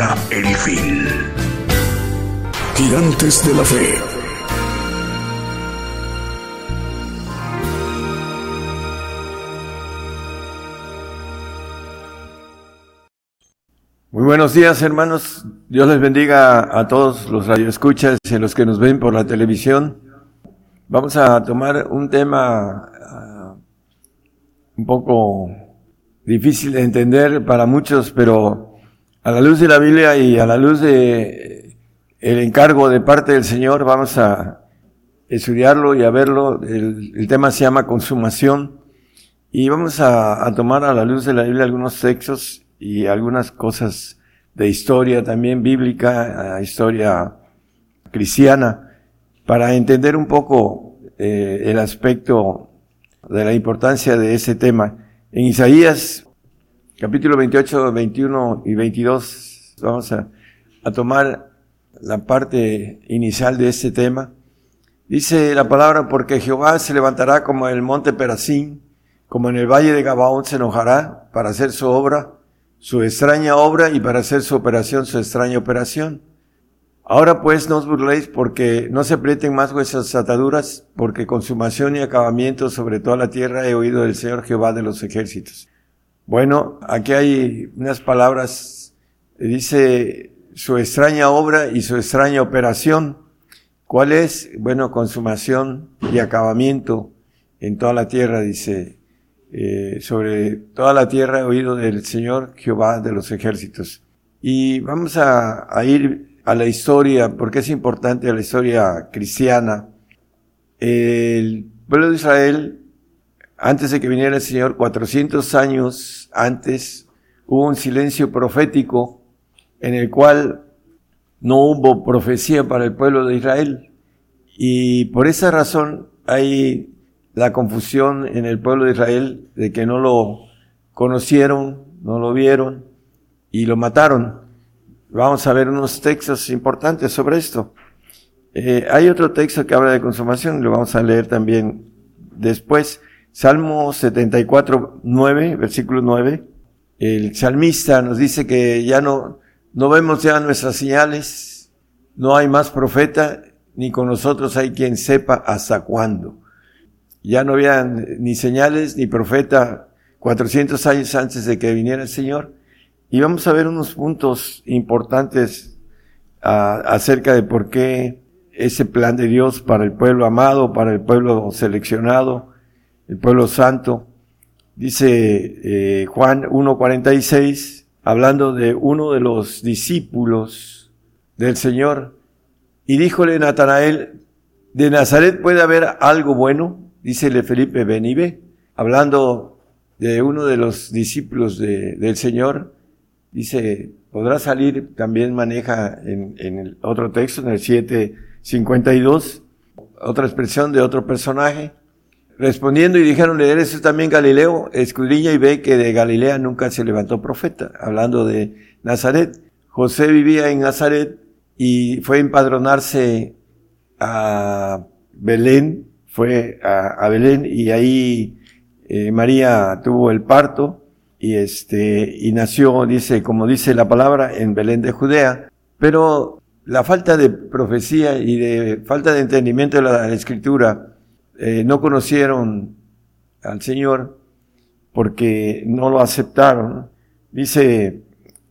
El fin. Gigantes de la Fe. Muy buenos días, hermanos. Dios les bendiga a todos los radioescuchas y a los que nos ven por la televisión. Vamos a tomar un tema ah, un poco difícil de entender para muchos, pero a la luz de la Biblia y a la luz de el encargo de parte del Señor, vamos a estudiarlo y a verlo. El, tema se llama consumación y vamos a, tomar a la luz de la Biblia algunos textos y algunas cosas de historia también bíblica, a historia cristiana, para entender un poco eh, el aspecto de la importancia de ese tema. En Isaías capítulo 28, 21 y 22 vamos a, a tomar la parte inicial de este tema. Dice la palabra, porque Jehová se levantará como en el monte Perazín, como en el valle de Gabaón se enojará para hacer su obra, su extraña obra y para hacer su operación, su extraña operación. Ahora pues no os burléis porque no se aprieten más vuestras ataduras, porque consumación y acabamiento sobre toda la tierra he oído del Señor Jehová de los ejércitos. Bueno, aquí hay unas palabras, dice su extraña obra y su extraña operación. ¿Cuál es? Bueno, consumación y acabamiento en toda la tierra, dice eh, sobre toda la tierra he oído del Señor Jehová de los ejércitos. Y vamos a, a, ir a la historia, porque es importante la historia cristiana. El pueblo de Israel, antes de que viniera el Señor, 400 años antes, hubo un silencio profético en el cual no hubo profecía para el pueblo de Israel. Y por esa razón hay la confusión en el pueblo de Israel de que no lo conocieron, no lo vieron y lo mataron. Vamos a ver unos textos importantes sobre esto. Eh, hay otro texto que habla de consumación, lo vamos a leer también después. Salmo 74, 9, versículo 9. El salmista nos dice que ya no, no vemos ya nuestras señales, no hay más profeta, ni con nosotros hay quien sepa hasta cuándo. Ya no había ni señales ni profeta 400 años antes de que viniera el Señor. Y vamos a ver unos puntos importantes a, acerca de por qué ese plan de Dios para el pueblo amado, para el pueblo seleccionado, el pueblo santo. Dice eh, Juan 1.46, hablando de uno de los discípulos del Señor, y díjole Natanael, ¿de Nazaret puede haber algo bueno? dícele Felipe Benibe, hablando de uno de los discípulos de, del Señor, dice, podrá salir, también maneja en, otro texto, en el 752, otra expresión de otro personaje, respondiendo y dijeron, ¿eres también Galileo? Escudriña y ve que de Galilea nunca se levantó profeta, hablando de Nazaret. José vivía en Nazaret y fue a empadronarse a Belén, fue a, Belén y ahí eh, María tuvo el parto y este, y nació, dice, como dice la palabra, en Belén de Judea, pero la falta de profecía y de falta de entendimiento de la, escritura, eh, no conocieron al Señor porque no lo aceptaron. Dice,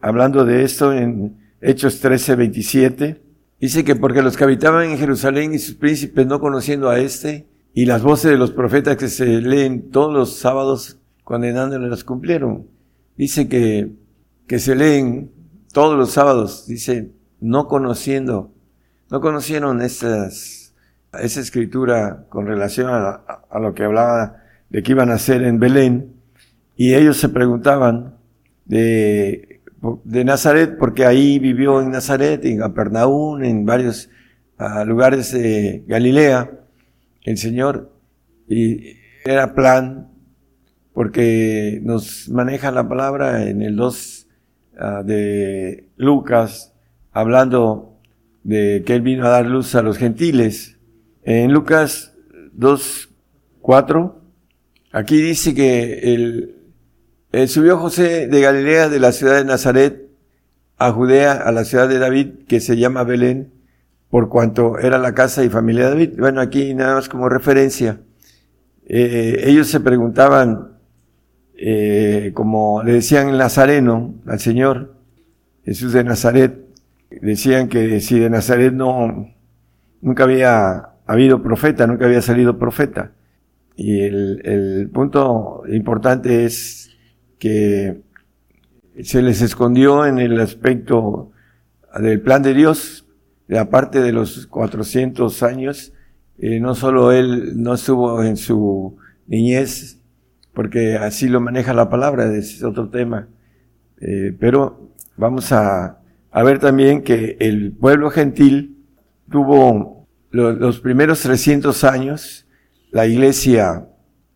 hablando de esto en Hechos 13, 27, dice que porque los que habitaban en Jerusalén y sus príncipes no conociendo a este, y las voces de los profetas que se leen todos los sábados condenándole las cumplieron. Dice que, que se leen todos los sábados, dice, no conociendo, no conocieron esas, esa escritura con relación a, lo que hablaba de que iban a hacer en Belén, y ellos se preguntaban de, de Nazaret, porque ahí vivió en Nazaret, en Capernaum, en varios ah, lugares de Galilea, el Señor, y era plan, porque nos maneja la palabra en el 2 ah, de Lucas, hablando de que Él vino a dar luz a los gentiles. En Lucas 2, 4, aquí dice que el, el subió José de Galilea, de la ciudad de Nazaret, a Judea, a la ciudad de David, que se llama Belén, por cuanto era la casa y familia de David. Bueno, aquí nada más como referencia. Eh, ellos se preguntaban, eh, como le decían el Nazareno al Señor, Jesús de Nazaret, decían que si de Nazaret no, nunca había habido profeta, nunca había salido profeta. Y el, punto importante es que se les escondió en el aspecto del plan de Dios, aparte de los 400 años, eh, no solo él no estuvo en su niñez, porque así lo maneja la palabra, es otro tema, eh, pero vamos a, ver también que el pueblo gentil tuvo los primeros 300 años, la iglesia,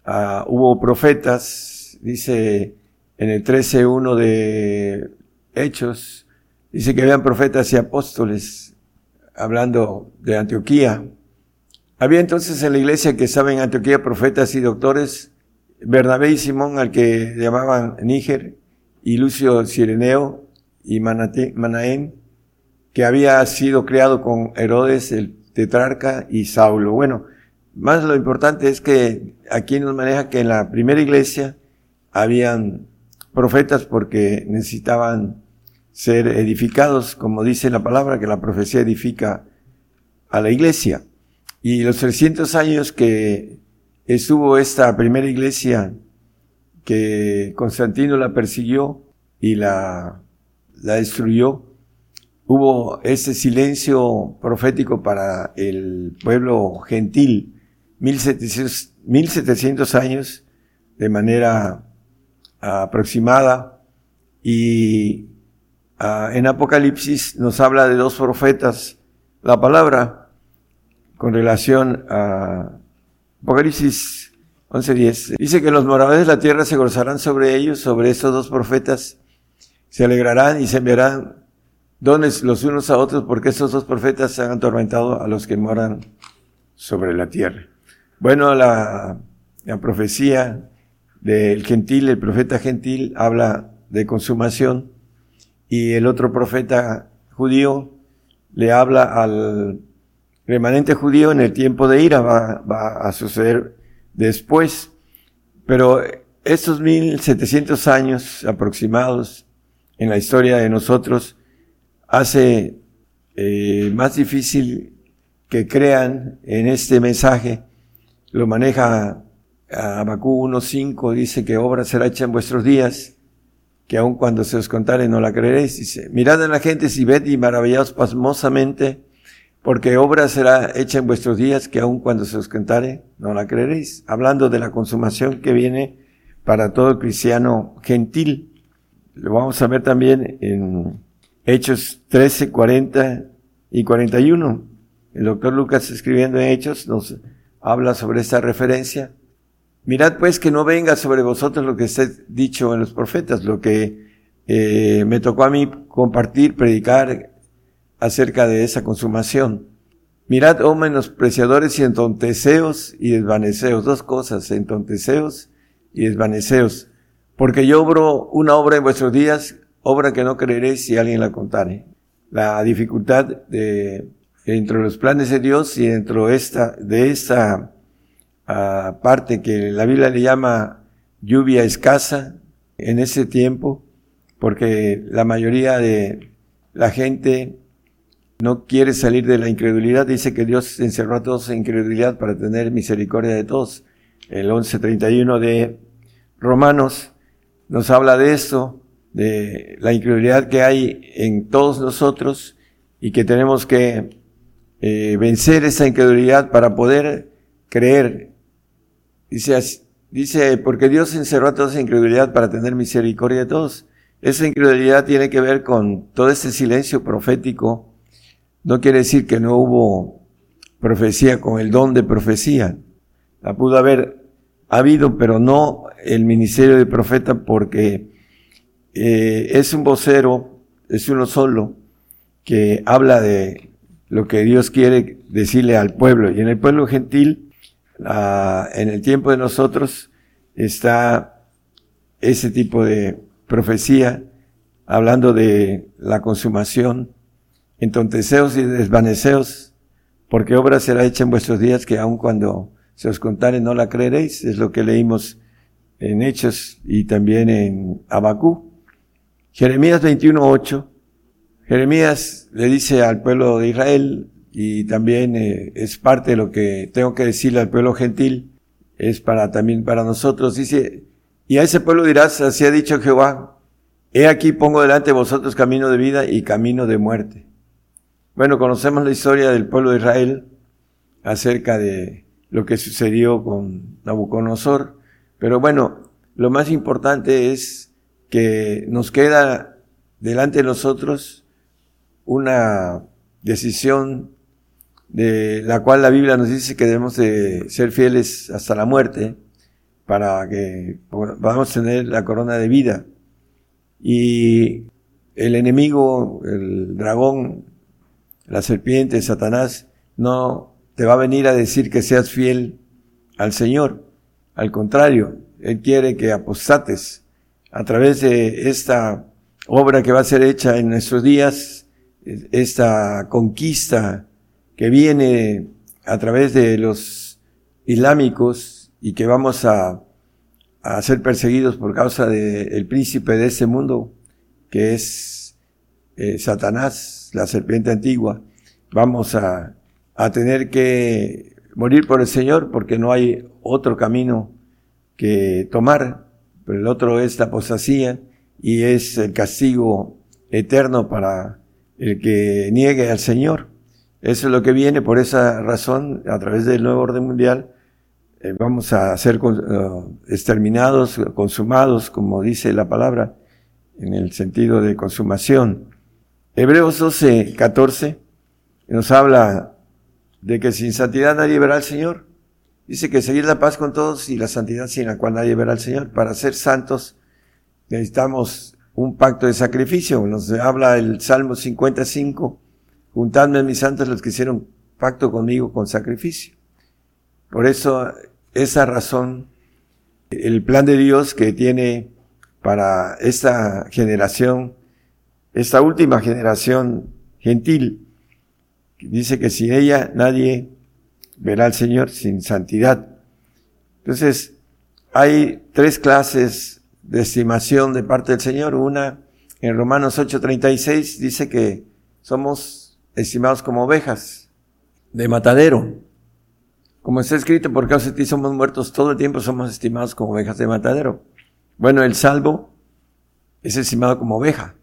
uh, hubo profetas, dice en el 13.1 de Hechos, dice que habían profetas y apóstoles hablando de Antioquía. Había entonces en la iglesia que estaban en Antioquía profetas y doctores, Bernabé y Simón, al que llamaban Níger, y Lucio Cireneo y Manaén, que había sido criado con Herodes, el tetrarca, y Saulo. Bueno, más lo importante es que aquí nos maneja que en la primera iglesia habían profetas porque necesitaban ser edificados, como dice la palabra, que la profecía edifica a la iglesia. Y los 300 años que estuvo esta primera iglesia, que Constantino la persiguió y la, la destruyó, hubo ese silencio profético para el pueblo gentil, 1700, 1700 años de manera aproximada y ah, en Apocalipsis nos habla de dos profetas la palabra con relación a Apocalipsis 11.10. Dice que los moradores de la tierra se gozarán sobre ellos, sobre estos dos profetas, se alegrarán y se enviarán dones los unos a otros porque estos dos profetas se han atormentado a los que moran sobre la tierra. Bueno, la, la profecía del gentil, el profeta gentil habla de consumación y el otro profeta judío le habla al remanente judío en el tiempo de ira, va, va a suceder después. Pero estos 1700 años aproximados en la historia de nosotros hace eh, más difícil que crean en este mensaje. Lo maneja Abacú 1.5 dice que obra será hecha en vuestros días, que aun cuando se os contare no la creeréis. Dice, mirad a la gente si ved y maravillaos pasmosamente, porque obra será hecha en vuestros días, que aun cuando se os contare no la creeréis. Hablando de la consumación que viene para todo cristiano gentil. Lo vamos a ver también en Hechos 13, 40 y 41. El doctor Lucas escribiendo en Hechos nos habla sobre esta referencia Mirad pues que no venga sobre vosotros lo que está dicho en los profetas, lo que eh, me tocó a mí compartir, predicar acerca de esa consumación. Mirad, oh menospreciadores y entonteceos y desvaneceos, dos cosas, entonteceos y desvaneceos. Porque yo obro una obra en vuestros días, obra que no creeréis si alguien la contare. La dificultad de, dentro de los planes de Dios y dentro de esta, de esta uh, parte que la Biblia le llama lluvia escasa en ese tiempo, porque la mayoría de la gente no quiere salir de la incredulidad, dice que Dios encerró a todos en incredulidad para tener misericordia de todos. El 11.31 de Romanos nos habla de esto, de la incredulidad que hay en todos nosotros y que tenemos que eh, vencer esa incredulidad para poder creer. Dice, dice, porque Dios encerró a todos en incredulidad para tener misericordia de todos. Esa incredulidad tiene que ver con todo ese silencio profético. No quiere decir que no hubo profecía con el don de profecía. La pudo haber habido, pero no el ministerio de profeta porque eh, es un vocero, es uno solo, que habla de lo que Dios quiere decirle al pueblo. Y en el pueblo gentil, en el tiempo de nosotros, está ese tipo de profecía, hablando de la consumación, entonteceos y desvaneceos, porque obra será hecha en vuestros días que aun cuando se os contare no la creeréis, es lo que leímos en Hechos y también en Abacú. Jeremías 21.8, Jeremías le dice al pueblo de Israel, y también eh, es parte de lo que tengo que decirle al pueblo gentil, es para también para nosotros, dice, y a ese pueblo dirás, así ha dicho Jehová, he aquí pongo delante de vosotros camino de vida y camino de muerte. Bueno, conocemos la historia del pueblo de Israel acerca de lo que sucedió con Nabucodonosor, pero bueno, lo más importante es que nos queda delante de nosotros una decisión de la cual la Biblia nos dice que debemos de ser fieles hasta la muerte, para que podamos tener la corona de vida. Y el enemigo, el dragón, la serpiente, Satanás, no te va a venir a decir que seas fiel al Señor. Al contrario, Él quiere que apostates a través de esta obra que va a ser hecha en nuestros días, esta conquista que viene a través de los islámicos, y que vamos a, a ser perseguidos por causa del príncipe de ese mundo, que es eh, Satanás, la serpiente antigua. Vamos a, a tener que morir por el Señor porque no hay otro camino que tomar, pero el otro es la apostasía y es el castigo eterno para el que niegue al Señor. Eso es lo que viene, por esa razón, a través del nuevo orden mundial, eh, vamos a ser eh, exterminados, consumados, como dice la palabra, en el sentido de consumación. Hebreos 12, 14 nos habla de que sin santidad nadie verá al Señor. Dice que seguir la paz con todos y la santidad sin la cual nadie verá al Señor. Para ser santos necesitamos un pacto de sacrificio. Nos habla el Salmo 55. Juntadme mis santos los que hicieron pacto conmigo con sacrificio. Por eso esa razón, el plan de Dios que tiene para esta generación, esta última generación gentil, dice que sin ella nadie verá al Señor sin santidad. Entonces, hay tres clases de estimación de parte del Señor. Una, en Romanos 8:36, dice que somos estimados como ovejas de matadero. Como está escrito, por causa de ti somos muertos todo el tiempo, somos estimados como ovejas de matadero. Bueno, el salvo es estimado como oveja.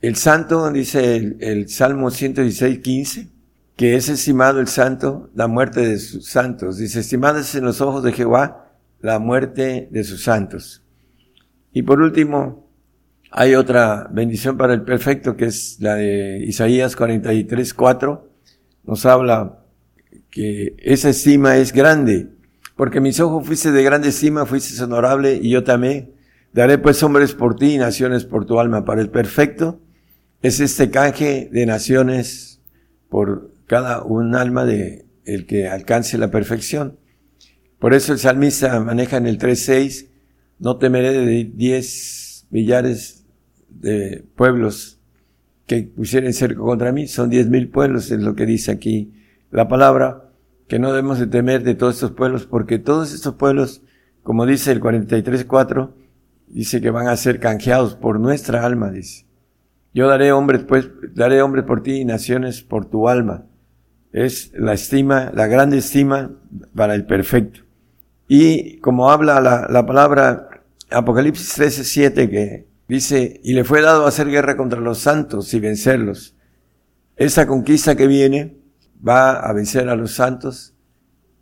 El santo, dice el, Salmo 116, 15, que es estimado el santo la muerte de sus santos. Dice, estimada es en los ojos de Jehová la muerte de sus santos. Y por último, hay otra bendición para el perfecto, que es la de Isaías 43, 4. Nos habla que esa estima es grande, porque mis ojos fuiste de grande estima, fuiste honorable y yo también. Daré pues hombres por ti y naciones por tu alma. Para el perfecto es este canje de naciones por cada un alma de el que alcance la perfección. Por eso el salmista maneja en el 3.6 no temeré de diez millares de pueblos que pusieren cerco contra mí, son diez mil pueblos, es lo que dice aquí la palabra, que no debemos de temer de todos estos pueblos, porque todos estos pueblos, como dice el 43.4, dice que van a ser canjeados por nuestra alma, dice. Yo daré hombres, pues, daré hombres por ti y naciones por tu alma. Es la estima, la grande estima para el perfecto. Y como habla la, la palabra Apocalipsis 13.7 que dice, y le fue dado hacer guerra contra los santos y vencerlos. Esa conquista que viene va a vencer a los santos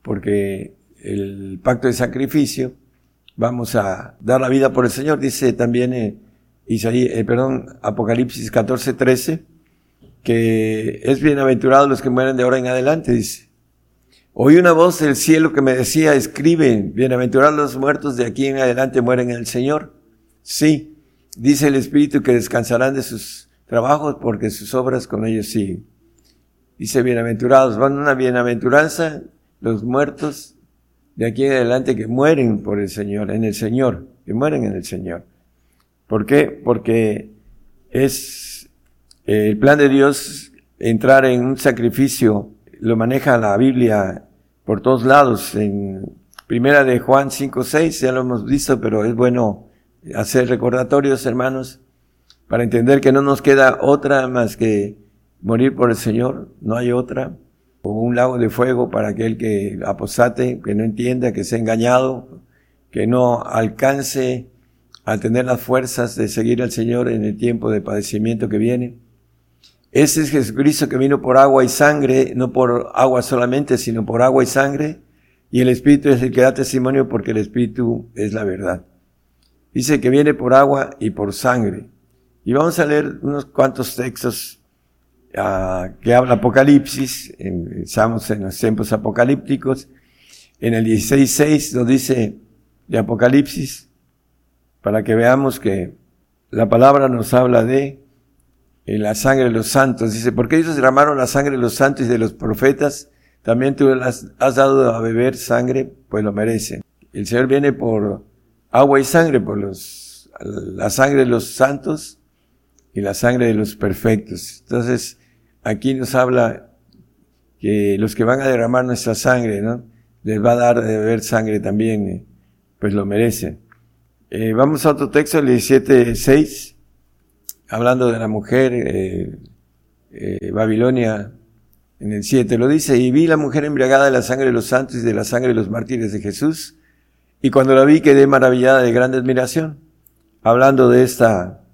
porque el pacto de sacrificio, vamos a dar la vida por el Señor, dice también eh, Isaías, eh, perdón, Apocalipsis 14.13, que es bienaventurado los que mueren de ahora en adelante, dice. Oí una voz del cielo que me decía, escribe, bienaventurados los muertos de aquí en adelante mueren en el Señor. Sí, dice el Espíritu que descansarán de sus trabajos porque sus obras con ellos siguen. Dice, bienaventurados, van una bienaventuranza los muertos de aquí en adelante que mueren por el Señor, en el Señor, que mueren en el Señor. ¿Por qué? Porque es el plan de Dios entrar en un sacrificio lo maneja la Biblia por todos lados. En primera de Juan 5, 6, ya lo hemos visto, pero es bueno hacer recordatorios, hermanos, para entender que no nos queda otra más que morir por el Señor, no hay otra, o un lago de fuego para aquel que aposate, que no entienda, que sea engañado, que no alcance a tener las fuerzas de seguir al Señor en el tiempo de padecimiento que viene. Ese es Jesucristo que vino por agua y sangre, no por agua solamente, sino por agua y sangre. Y el Espíritu es el que da testimonio porque el Espíritu es la verdad. Dice que viene por agua y por sangre. Y vamos a leer unos cuantos textos uh, que habla Apocalipsis. Estamos en los tiempos apocalípticos. En el 16.6 nos dice de Apocalipsis, para que veamos que la palabra nos habla de en la sangre de los santos. Dice, porque ellos derramaron la sangre de los santos y de los profetas, también tú las has dado a beber sangre, pues lo merecen. El Señor viene por agua y sangre, por los, la sangre de los santos y la sangre de los perfectos. Entonces, aquí nos habla que los que van a derramar nuestra sangre, ¿no? Les va a dar de beber sangre también, eh, pues lo merecen. Eh, vamos a otro texto, el 17.6 hablando de la mujer, eh, eh, Babilonia, en el 7 lo dice, y vi la mujer embriagada de la sangre de los santos y de la sangre de los mártires de Jesús, y cuando la vi quedé maravillada de grande admiración, hablando de esta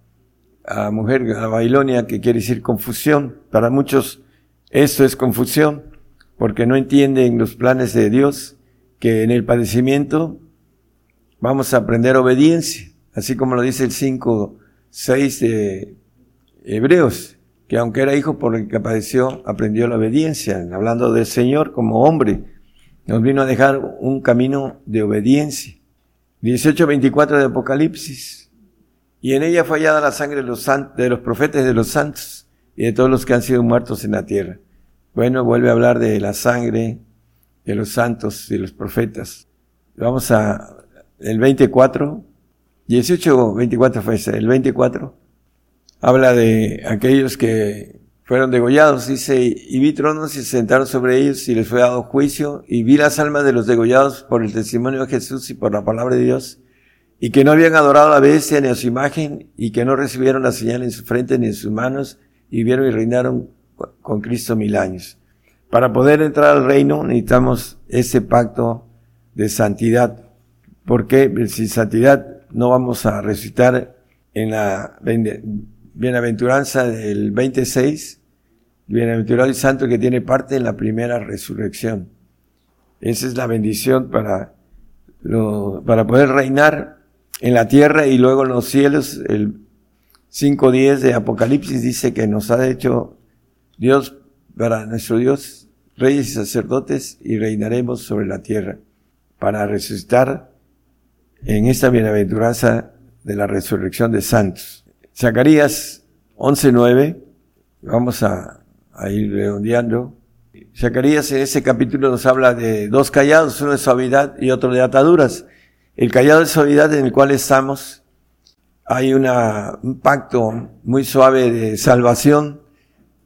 mujer, la Babilonia, que quiere decir confusión. Para muchos esto es confusión, porque no entienden los planes de Dios, que en el padecimiento vamos a aprender obediencia, así como lo dice el 5, 6 de Hebreos, que aunque era hijo por el que padeció, aprendió la obediencia, hablando del Señor como hombre, nos vino a dejar un camino de obediencia. 18.24 de Apocalipsis, y en ella fue hallada la sangre de los, de los profetas de los santos y de todos los que han sido muertos en la tierra. Bueno, vuelve a hablar de la sangre de los santos y los profetas. Vamos a el 24, 18 24 fue el 24 habla de aquellos que fueron degollados, dice, y vi tronos y se sentaron sobre ellos y les fue dado juicio, y vi las almas de los degollados por el testimonio de Jesús y por la palabra de Dios, y que no habían adorado a la bestia ni a su imagen, y que no recibieron la señal en su frente ni en sus manos, y vieron y reinaron con Cristo mil años. Para poder entrar al reino necesitamos ese pacto de santidad, porque sin santidad no vamos a recitar en la bienaventuranza del 26, bienaventurado el santo que tiene parte en la primera resurrección. Esa es la bendición para, para poder reinar en la tierra y luego en los cielos. El 5.10 de Apocalipsis dice que nos ha hecho Dios para nuestro Dios, reyes y sacerdotes, y reinaremos sobre la tierra para resucitar en esta bienaventuranza de la resurrección de santos. Zacarías 11.9, vamos a, ir redondeando. Zacarías en ese capítulo nos habla de dos callados, uno de suavidad y otro de ataduras. el callado de suavidad en el cual estamos, hay una, un pacto muy suave de salvación.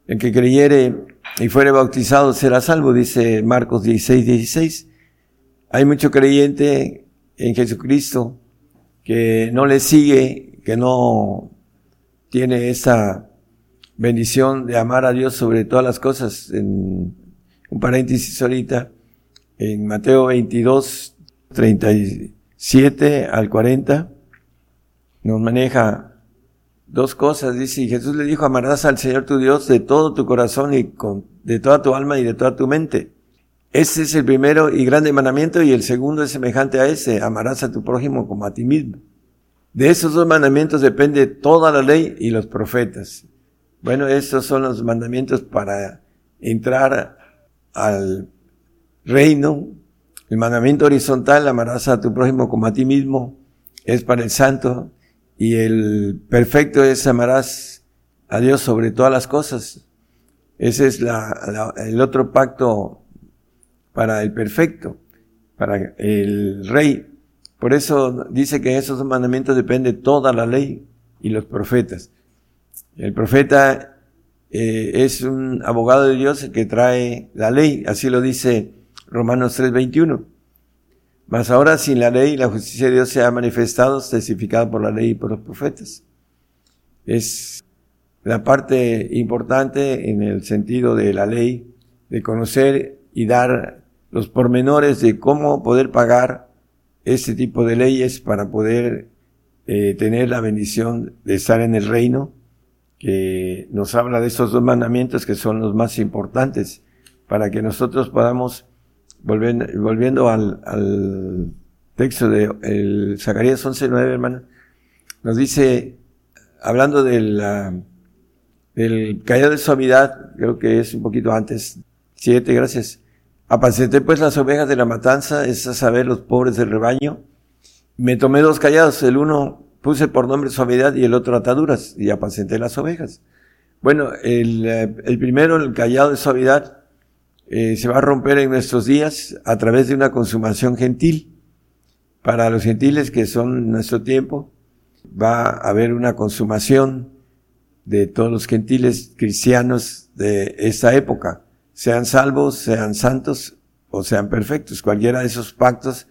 El que creyere y fuere bautizado será salvo, dice Marcos 16, 16. Hay mucho creyente en Jesucristo que no le sigue, que no tiene esa bendición de amar a Dios sobre todas las cosas. En un paréntesis ahorita, en Mateo 22, 37 al 40, nos maneja dos cosas. Dice, Jesús le dijo, amarás al Señor tu Dios de todo tu corazón y con, de toda tu alma y de toda tu mente. Ese es el primero y grande mandamiento y el segundo es semejante a ese, amarás a tu prójimo como a ti mismo. De esos dos mandamientos depende toda la ley y los profetas. Bueno, esos son los mandamientos para entrar al reino. El mandamiento horizontal, amarás a tu prójimo como a ti mismo, es para el santo. Y el perfecto es amarás a Dios sobre todas las cosas. Ese es la, el otro pacto para el perfecto, para el rey. Por eso dice que esos mandamientos depende toda la ley y los profetas. El profeta eh, es un abogado de Dios que trae la ley, así lo dice Romanos 3:21. Mas ahora sin la ley la justicia de Dios se ha manifestado, testificada por la ley y por los profetas. Es la parte importante en el sentido de la ley, de conocer y dar los pormenores de cómo poder pagar este tipo de leyes para poder eh, tener la bendición de estar en el reino, que nos habla de estos dos mandamientos que son los más importantes para que nosotros podamos, volviendo, volviendo al, texto de el Zacarías 11.9, hermano, nos dice, hablando de la, del callado de suavidad, creo que es un poquito antes, siete, gracias, Apacenté pues las ovejas de la matanza, es a saber, los pobres del rebaño. Me tomé dos callados, el uno puse por nombre suavidad y el otro ataduras, y apacenté las ovejas. Bueno, el, eh, el primero, el callado de suavidad, eh, se va a romper en nuestros días a través de una consumación gentil. Para los gentiles que son nuestro tiempo, va a haber una consumación de todos los gentiles cristianos de esta época sean salvos, sean santos o sean perfectos, cualquiera de esos pactos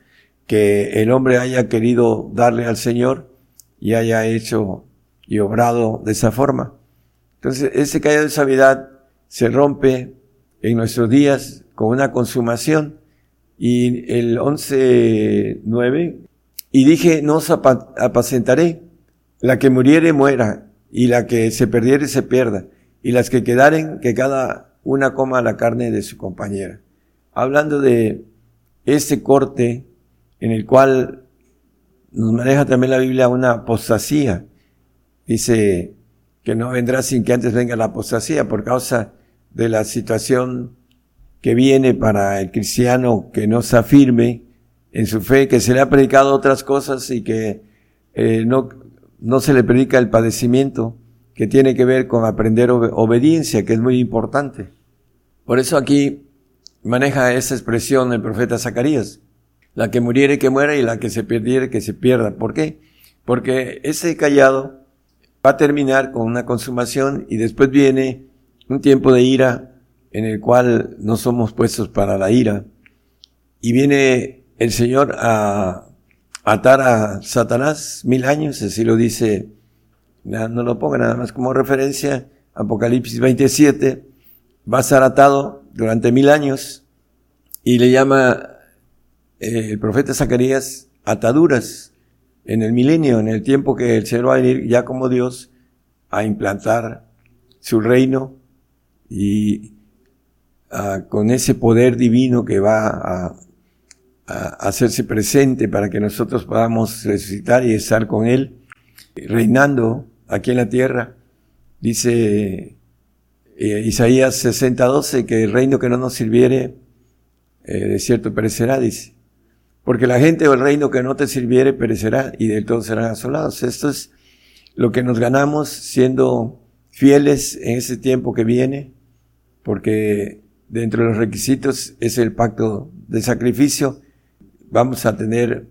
que el hombre haya querido darle al Señor y haya hecho y obrado de esa forma. Entonces, ese caído de sabiduría se rompe en nuestros días con una consumación. Y el 11.9 y dije, no os apacentaré, la que muriere muera y la que se perdiere se pierda y las que quedaren que cada una coma la carne de su compañera. Hablando de este corte en el cual nos maneja también la Biblia una apostasía. Dice que no vendrá sin que antes venga la apostasía por causa de la situación que viene para el cristiano que no se afirme en su fe, que se le ha predicado otras cosas y que eh, no, no se le predica el padecimiento que tiene que ver con aprender obediencia, que es muy importante. Por eso aquí maneja esa expresión el profeta Zacarías. La que muriere que muera y la que se perdiere que se pierda. ¿Por qué? Porque ese callado va a terminar con una consumación y después viene un tiempo de ira en el cual no somos puestos para la ira. Y viene el Señor a atar a Satanás mil años, así lo dice no lo ponga nada más como referencia, Apocalipsis 27, va a estar atado durante mil años y le llama eh, el profeta Zacarías ataduras en el milenio, en el tiempo que el Señor va a venir ya como Dios a implantar su reino y ah, con ese poder divino que va a hacerse presente para que nosotros podamos resucitar y estar con Él, reinando aquí en la tierra. Dice eh, Isaías 60, 12, que el reino que no nos sirviere, eh, de cierto perecerá, dice. Porque la gente o el reino que no te sirviere perecerá y de todos serán asolados. Esto es lo que nos ganamos siendo fieles en ese tiempo que viene, porque dentro de los requisitos es el pacto de sacrificio. Vamos a tener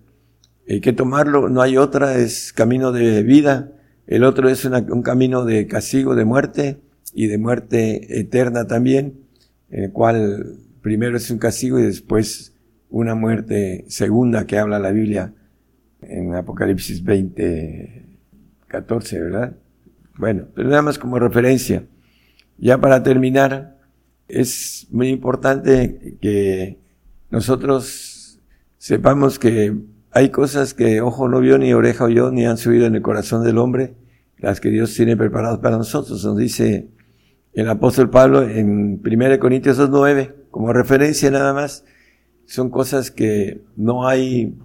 hay que tomarlo, no hay otra, es camino de vida, el otro es un camino de castigo, de muerte y de muerte eterna también, en el cual primero es un castigo y después una muerte segunda que habla la Biblia en Apocalipsis 20, 14, ¿verdad? Bueno, pero nada más como referencia. Ya para terminar, es muy importante que nosotros sepamos que hay cosas que ojo no vio, ni oreja oyó, ni han subido en el corazón del hombre, las que Dios tiene preparadas para nosotros. Nos dice el apóstol Pablo en 1 Corintios 2.9, como referencia nada más, son cosas que no hay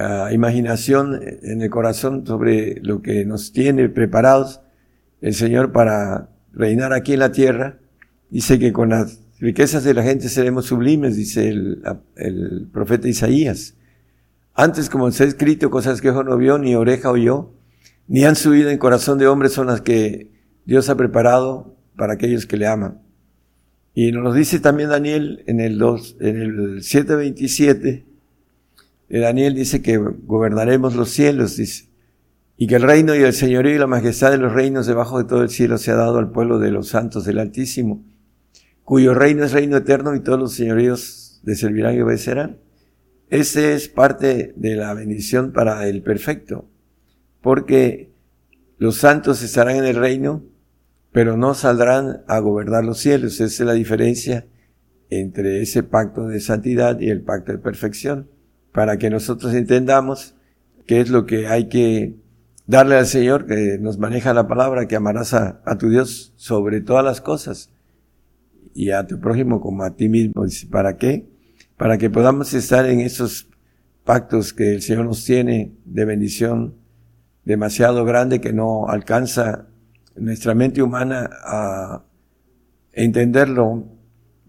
uh, imaginación en el corazón sobre lo que nos tiene preparados el Señor para reinar aquí en la tierra. Dice que con las riquezas de la gente seremos sublimes, dice el profeta Isaías. Antes, como se ha escrito, cosas que ojo no vio, ni oreja oyó, ni han subido en corazón de hombre son las que Dios ha preparado para aquellos que le aman. Y nos dice también Daniel en el 2, en el 727. Daniel dice que gobernaremos los cielos, dice, y que el reino y el señorío y la majestad de los reinos debajo de todo el cielo se ha dado al pueblo de los santos del Altísimo, cuyo reino es reino eterno y todos los señoríos le servirán y obedecerán. Ese es parte de la bendición para el perfecto, porque los santos estarán en el reino, pero no saldrán a gobernar los cielos. Esa es la diferencia entre ese pacto de santidad y el pacto de perfección, para que nosotros entendamos qué es lo que hay que darle al Señor, que nos maneja la palabra, que amarás a, a tu Dios sobre todas las cosas y a tu prójimo como a ti mismo. ¿Para qué? Para que podamos estar en esos pactos que el Señor nos tiene de bendición demasiado grande que no alcanza nuestra mente humana a entenderlo.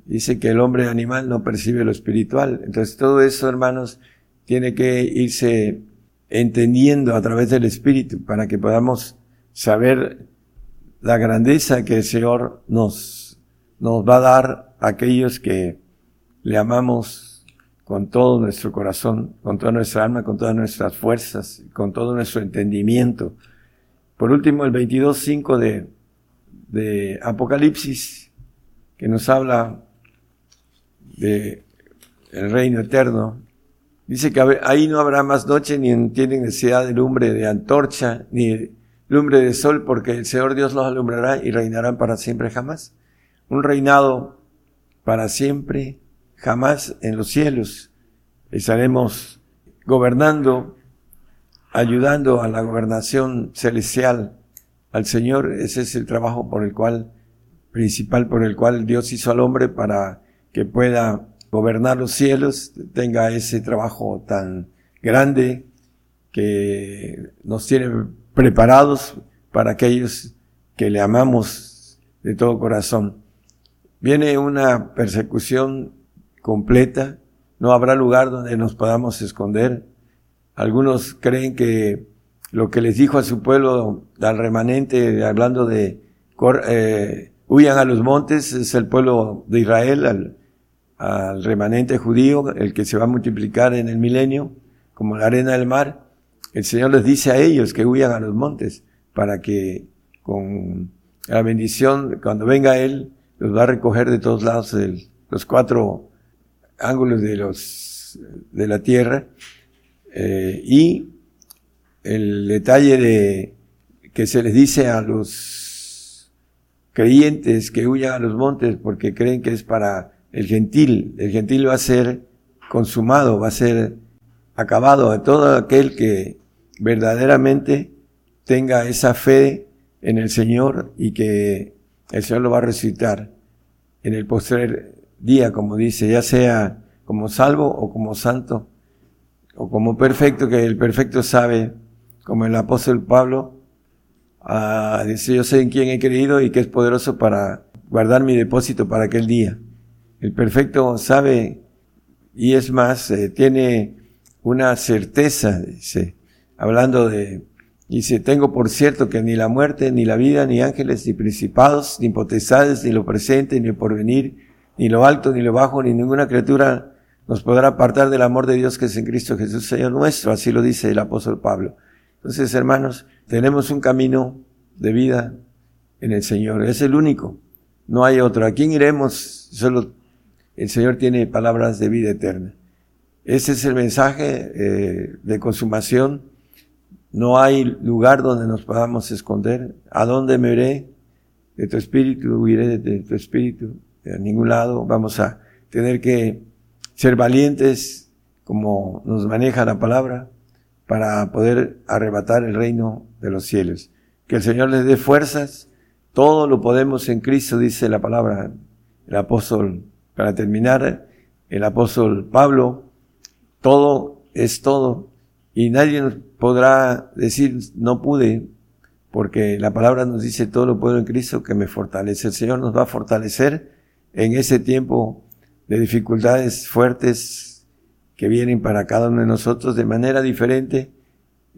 Dice que el hombre animal no percibe lo espiritual. Entonces todo eso, hermanos, tiene que irse entendiendo a través del Espíritu para que podamos saber la grandeza que el Señor nos, nos va a dar a aquellos que le amamos con todo nuestro corazón, con toda nuestra alma, con todas nuestras fuerzas, con todo nuestro entendimiento. Por último, el 22.5 de, de Apocalipsis, que nos habla de el reino eterno, dice que ahí no habrá más noche, ni tienen necesidad de lumbre de antorcha, ni lumbre de sol, porque el Señor Dios los alumbrará y reinarán para siempre jamás. Un reinado para siempre, jamás en los cielos. Estaremos gobernando, ayudando a la gobernación celestial al Señor. Ese es el trabajo por el cual, principal por el cual Dios hizo al hombre para que pueda gobernar los cielos, tenga ese trabajo tan grande que nos tiene preparados para aquellos que le amamos de todo corazón. Viene una persecución completa, no habrá lugar donde nos podamos esconder. Algunos creen que lo que les dijo a su pueblo, al remanente, hablando de eh, huyan a los montes, es el pueblo de Israel, al, al remanente judío, el que se va a multiplicar en el milenio, como la arena del mar. El Señor les dice a ellos que huyan a los montes para que con la bendición, cuando venga Él, los va a recoger de todos lados, los cuatro ángulos de los de la Tierra eh, y el detalle de que se les dice a los creyentes que huyan a los montes porque creen que es para el gentil. El gentil va a ser consumado, va a ser acabado a todo aquel que verdaderamente tenga esa fe en el Señor y que el Señor lo va a resucitar en el postrer día, como dice, ya sea como salvo o como santo, o como perfecto, que el perfecto sabe, como el apóstol Pablo, ah, dice, yo sé en quién he creído y que es poderoso para guardar mi depósito para aquel día. El perfecto sabe y es más, eh, tiene una certeza, dice, hablando de, dice, tengo por cierto que ni la muerte, ni la vida, ni ángeles, ni principados, ni potestades, ni lo presente, ni el porvenir, ni lo alto, ni lo bajo, ni ninguna criatura nos podrá apartar del amor de Dios que es en Cristo Jesús, Señor nuestro. Así lo dice el apóstol Pablo. Entonces, hermanos, tenemos un camino de vida en el Señor. Es el único. No hay otro. ¿A quién iremos? Solo el Señor tiene palabras de vida eterna. Ese es el mensaje eh, de consumación. No hay lugar donde nos podamos esconder. ¿A dónde me iré? De tu espíritu, huiré de tu espíritu. A ningún lado. Vamos a tener que ser valientes como nos maneja la palabra para poder arrebatar el reino de los cielos. Que el Señor les dé fuerzas. Todo lo podemos en Cristo, dice la palabra. El apóstol, para terminar, el apóstol Pablo, todo es todo. Y nadie podrá decir, no pude, porque la palabra nos dice, todo lo puedo en Cristo que me fortalece. El Señor nos va a fortalecer en ese tiempo de dificultades fuertes que vienen para cada uno de nosotros de manera diferente.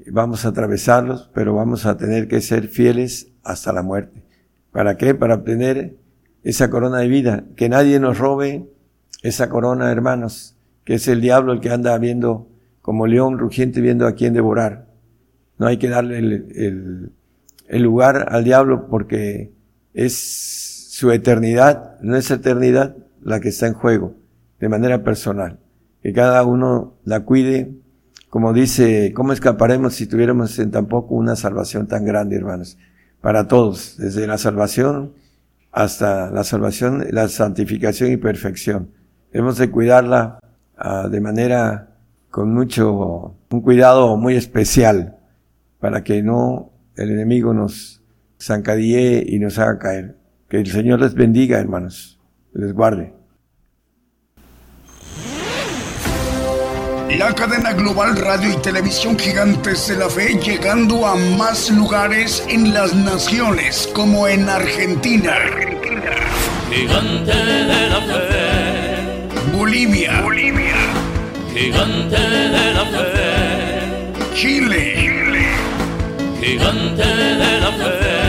Vamos a atravesarlos, pero vamos a tener que ser fieles hasta la muerte. ¿Para qué? Para obtener esa corona de vida. Que nadie nos robe esa corona, hermanos, que es el diablo el que anda viendo como león rugiente viendo a quién devorar. No hay que darle el, lugar al diablo porque es su eternidad, no es eternidad, la que está en juego, de manera personal. Que cada uno la cuide, como dice, ¿cómo escaparemos si tuviéramos en tampoco una salvación tan grande, hermanos? Para todos, desde la salvación hasta la salvación, la santificación y perfección. Debemos de cuidarla uh, de manera con mucho, un cuidado muy especial para que no el enemigo nos zancadille y nos haga caer. Que el Señor les bendiga, hermanos les guarde. La cadena global radio y televisión gigantes de la fe llegando a más lugares en las naciones como en Argentina. Argentina. Gigante de la fe. Bolivia. Bolivia. Gigante de la fe. Chile. Chile. Gigante de la fe.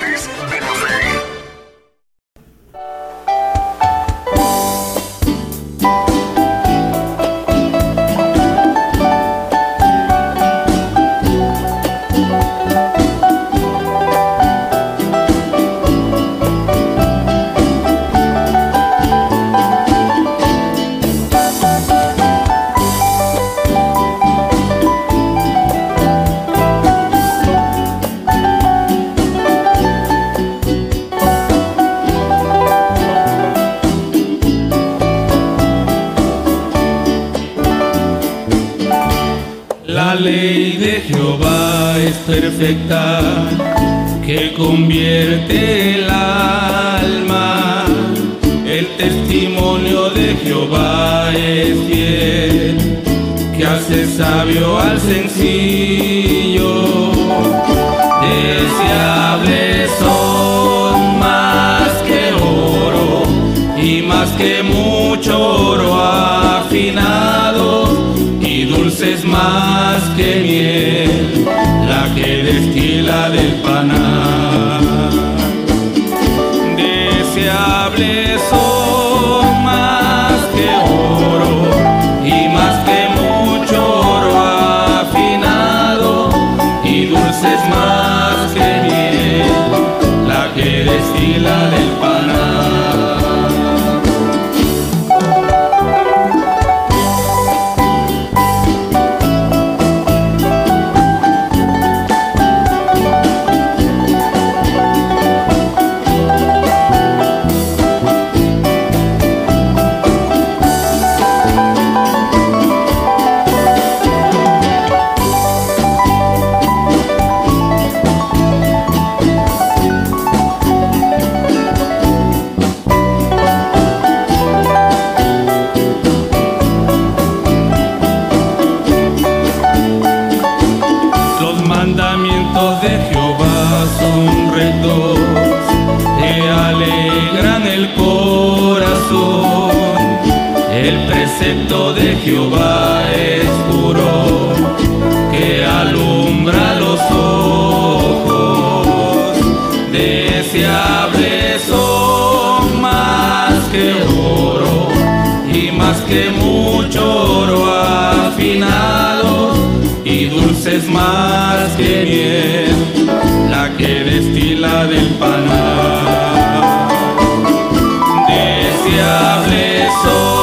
que convierte el alma. El testimonio de Jehová es fiel, que hace sabio al sencillo. Deseables son más que oro y más que mucho oro afinado dulces más que miel, la que destila del panal. Más que mucho oro afinado y dulces más que miel, la que destila del panal. Deseables son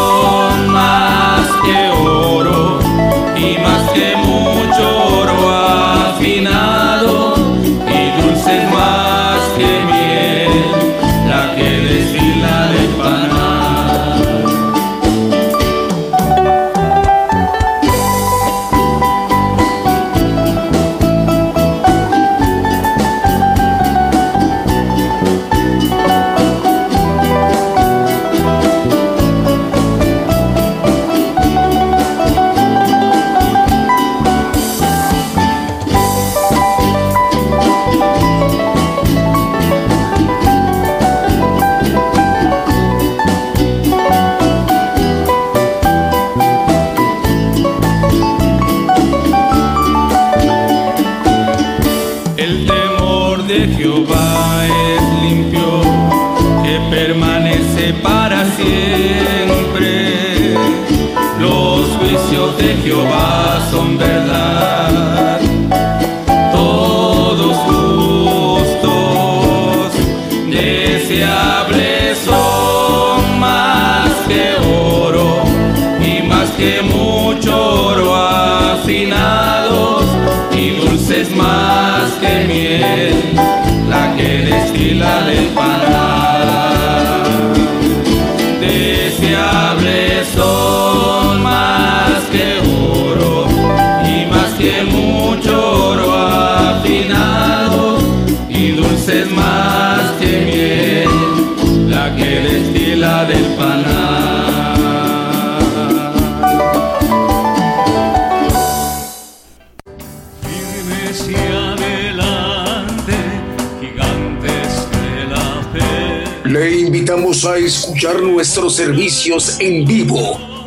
y dulces más que miel, la que destila del panal. Firmes y adelante, gigantes de la fe. Le invitamos a escuchar nuestros servicios en vivo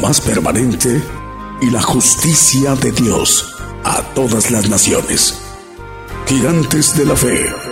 Más permanente y la justicia de Dios a todas las naciones. Gigantes de la fe.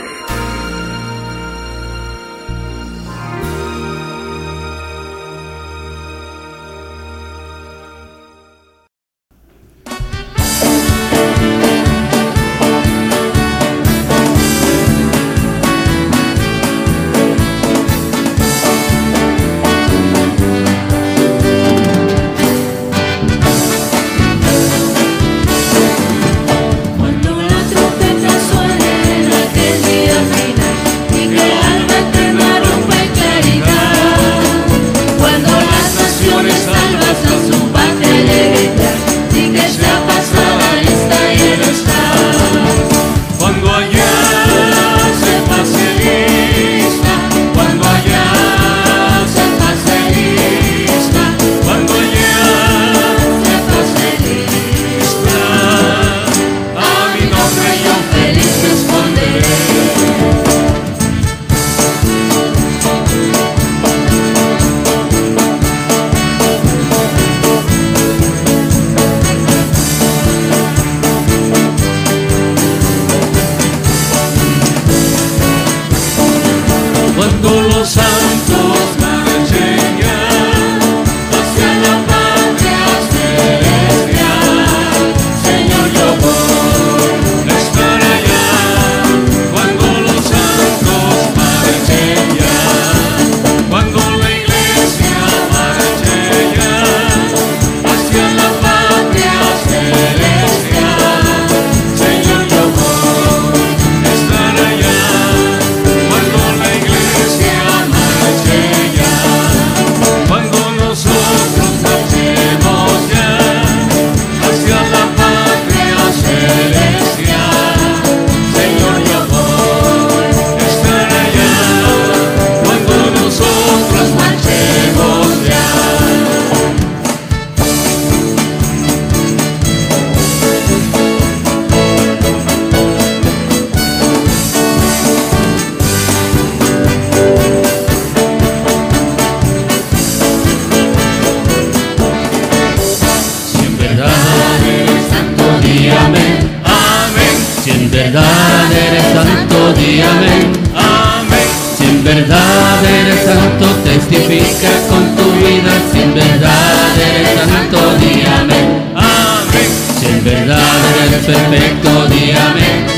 verdad eres santo, di amén. Amén. Si en verdad eres santo, testifica con tu vida. Si en verdad eres santo, di amén. Amén. Si en verdad eres perfecto, di.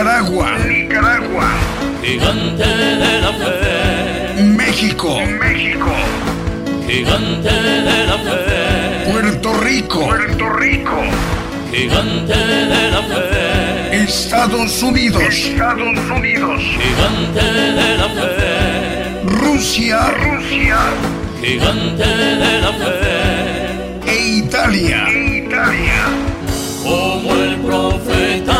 Nicaragua. Nicaragua. Gigante de la fe. México. México. Gigante de la fe. Puerto Rico. Puerto Rico. Gigante de la fe. Estados Unidos. Estados Unidos. Gigante de la fe. Rusia. Rusia. Gigante de la fe. E Italia. E Italia. Como el profeta